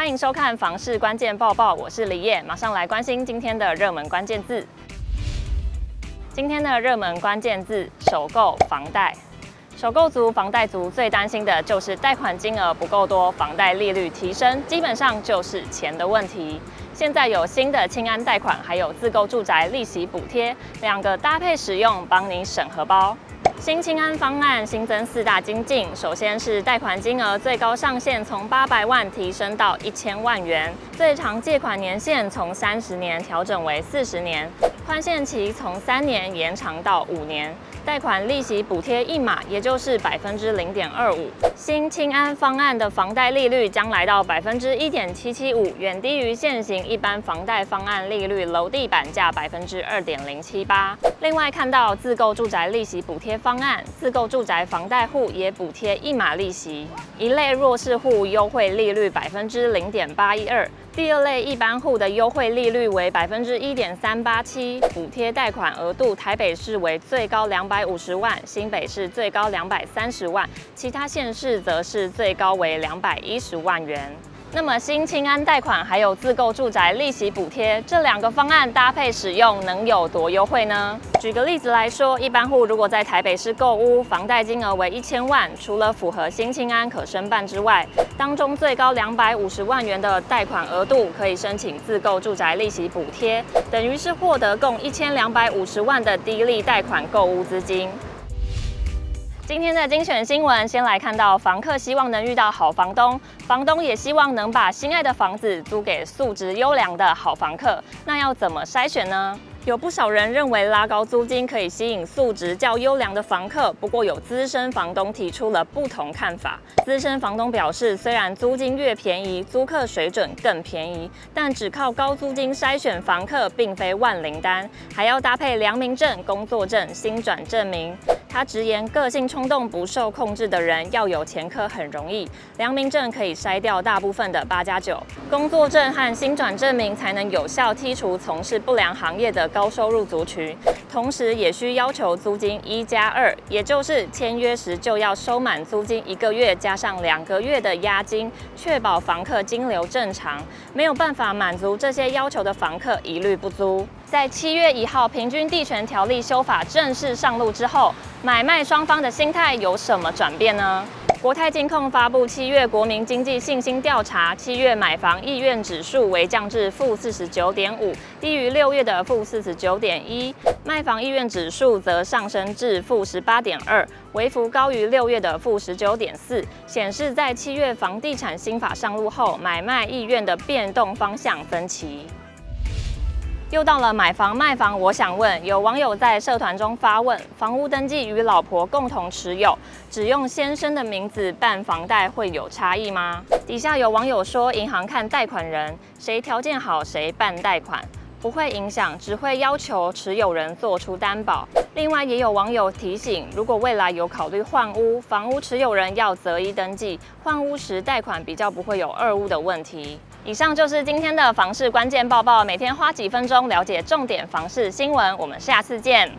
欢迎收看房市关键报报，我是李叶，马上来关心今天的热门关键字。今天的热门关键字：首购房贷。首购族、房贷族最担心的就是贷款金额不够多，房贷利率提升，基本上就是钱的问题。现在有新的青安贷款，还有自购住宅利息补贴，两个搭配使用，帮你省荷包。新青安方案新增四大精进，首先是贷款金额最高上限从八百万提升到一千万元，最长借款年限从三十年调整为四十年，宽限期从三年延长到五年。贷款利息补贴一码，也就是百分之零点二五。新青安方案的房贷利率将来到百分之一点七七五，远低于现行一般房贷方案利率楼地板价百分之二点零七八。另外看到自购住宅利息补贴方案，自购住宅房贷户也补贴一码利息，一类弱势户优惠利率百分之零点八一二。第二类一般户的优惠利率为百分之一点三八七，补贴贷款额度台北市为最高两百五十万，新北市最高两百三十万，其他县市则是最高为两百一十万元。那么新青安贷款还有自购住宅利息补贴这两个方案搭配使用，能有多优惠呢？举个例子来说，一般户如果在台北市购屋，房贷金额为一千万，除了符合新青安可申办之外，当中最高两百五十万元的贷款额度可以申请自购住宅利息补贴，等于是获得共一千两百五十万的低利贷款购屋资金。今天的精选新闻，先来看到房客希望能遇到好房东，房东也希望能把心爱的房子租给素质优良的好房客。那要怎么筛选呢？有不少人认为拉高租金可以吸引素质较优良的房客，不过有资深房东提出了不同看法。资深房东表示，虽然租金越便宜，租客水准更便宜，但只靠高租金筛选房客并非万灵丹，还要搭配良民证、工作证、新转证明。他直言，个性冲动、不受控制的人要有前科很容易，良民证可以筛掉大部分的八加九，工作证和新转证明才能有效剔除从事不良行业的高收入族群。同时，也需要求租金一加二，也就是签约时就要收满租金一个月，加上两个月的押金，确保房客金流正常。没有办法满足这些要求的房客，一律不租。在七月一号平均地权条例修法正式上路之后，买卖双方的心态有什么转变呢？国泰金控发布七月国民经济信心调查，七月买房意愿指数为降至负四十九点五，低于六月的负四十九点一；卖房意愿指数则上升至负十八点二，微幅高于六月的负十九点四，显示在七月房地产新法上路后，买卖意愿的变动方向分歧。又到了买房卖房，我想问，有网友在社团中发问：房屋登记与老婆共同持有，只用先生的名字办房贷会有差异吗？底下有网友说，银行看贷款人，谁条件好谁办贷款，不会影响，只会要求持有人做出担保。另外也有网友提醒，如果未来有考虑换屋，房屋持有人要择一登记，换屋时贷款比较不会有二屋的问题。以上就是今天的房市关键报报，每天花几分钟了解重点房市新闻，我们下次见。